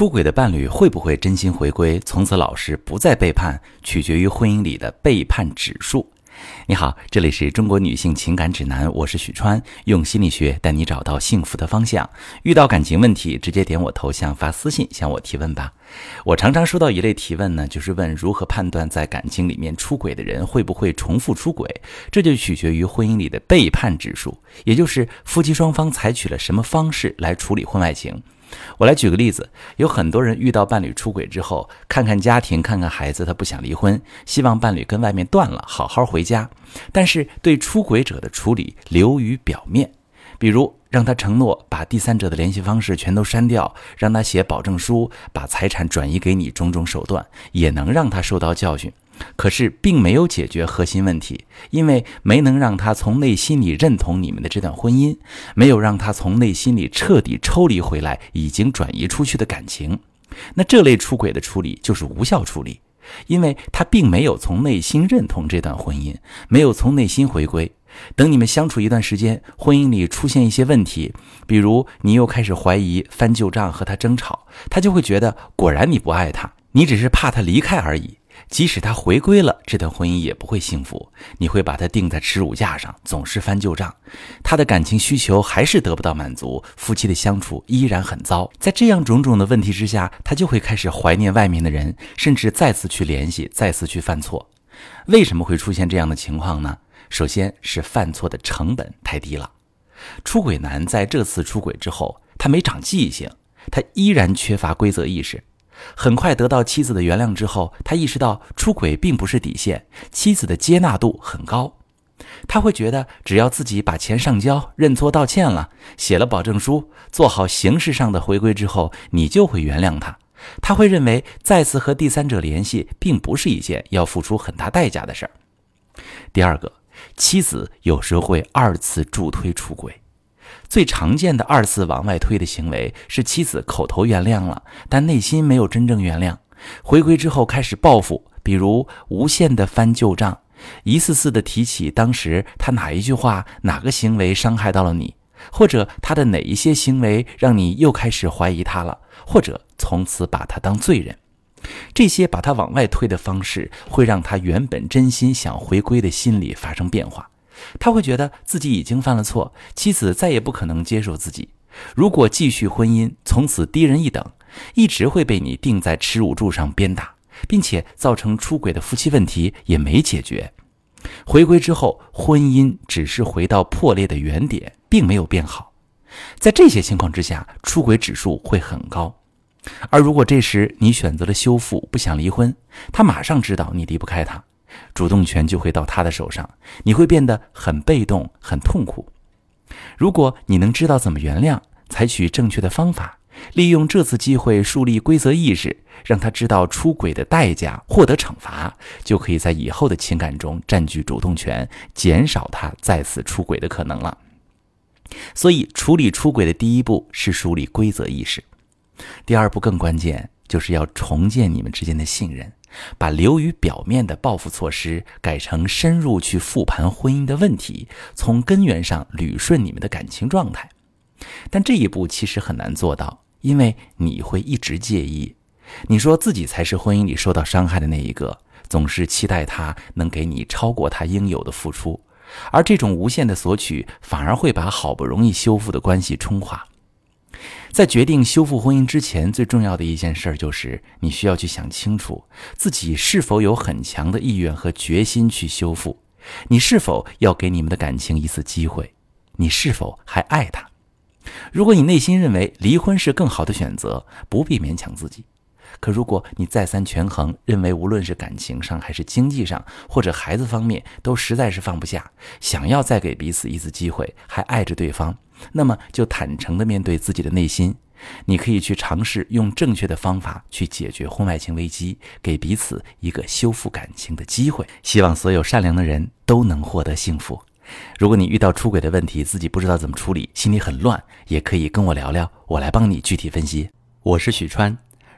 出轨的伴侣会不会真心回归，从此老实不再背叛，取决于婚姻里的背叛指数。你好，这里是中国女性情感指南，我是许川，用心理学带你找到幸福的方向。遇到感情问题，直接点我头像发私信向我提问吧。我常常收到一类提问呢，就是问如何判断在感情里面出轨的人会不会重复出轨，这就取决于婚姻里的背叛指数，也就是夫妻双方采取了什么方式来处理婚外情。我来举个例子，有很多人遇到伴侣出轨之后，看看家庭，看看孩子，他不想离婚，希望伴侣跟外面断了，好好回家。但是对出轨者的处理流于表面，比如让他承诺把第三者的联系方式全都删掉，让他写保证书，把财产转移给你，种种手段也能让他受到教训。可是并没有解决核心问题，因为没能让他从内心里认同你们的这段婚姻，没有让他从内心里彻底抽离回来已经转移出去的感情。那这类出轨的处理就是无效处理，因为他并没有从内心认同这段婚姻，没有从内心回归。等你们相处一段时间，婚姻里出现一些问题，比如你又开始怀疑、翻旧账和他争吵，他就会觉得果然你不爱他，你只是怕他离开而已。即使他回归了，这段婚姻也不会幸福。你会把他钉在耻辱架上，总是翻旧账，他的感情需求还是得不到满足，夫妻的相处依然很糟。在这样种种的问题之下，他就会开始怀念外面的人，甚至再次去联系，再次去犯错。为什么会出现这样的情况呢？首先是犯错的成本太低了。出轨男在这次出轨之后，他没长记性，他依然缺乏规则意识。很快得到妻子的原谅之后，他意识到出轨并不是底线，妻子的接纳度很高。他会觉得，只要自己把钱上交、认错道歉了、写了保证书、做好形式上的回归之后，你就会原谅他。他会认为再次和第三者联系并不是一件要付出很大代价的事儿。第二个，妻子有时会二次助推出轨。最常见的二次往外推的行为是妻子口头原谅了，但内心没有真正原谅。回归之后开始报复，比如无限的翻旧账，一次次的提起当时他哪一句话、哪个行为伤害到了你，或者他的哪一些行为让你又开始怀疑他了，或者从此把他当罪人。这些把他往外推的方式，会让他原本真心想回归的心理发生变化。他会觉得自己已经犯了错，妻子再也不可能接受自己。如果继续婚姻，从此低人一等，一直会被你钉在耻辱柱上鞭打，并且造成出轨的夫妻问题也没解决。回归之后，婚姻只是回到破裂的原点，并没有变好。在这些情况之下，出轨指数会很高。而如果这时你选择了修复，不想离婚，他马上知道你离不开他。主动权就会到他的手上，你会变得很被动、很痛苦。如果你能知道怎么原谅，采取正确的方法，利用这次机会树立规则意识，让他知道出轨的代价，获得惩罚，就可以在以后的情感中占据主动权，减少他再次出轨的可能了。所以，处理出轨的第一步是树立规则意识，第二步更关键，就是要重建你们之间的信任。把流于表面的报复措施改成深入去复盘婚姻的问题，从根源上捋顺你们的感情状态。但这一步其实很难做到，因为你会一直介意。你说自己才是婚姻里受到伤害的那一个，总是期待他能给你超过他应有的付出，而这种无限的索取反而会把好不容易修复的关系冲垮。在决定修复婚姻之前，最重要的一件事就是，你需要去想清楚自己是否有很强的意愿和决心去修复，你是否要给你们的感情一次机会，你是否还爱他？如果你内心认为离婚是更好的选择，不必勉强自己。可如果你再三权衡，认为无论是感情上还是经济上，或者孩子方面都实在是放不下，想要再给彼此一次机会，还爱着对方。那么，就坦诚地面对自己的内心。你可以去尝试用正确的方法去解决婚外情危机，给彼此一个修复感情的机会。希望所有善良的人都能获得幸福。如果你遇到出轨的问题，自己不知道怎么处理，心里很乱，也可以跟我聊聊，我来帮你具体分析。我是许川。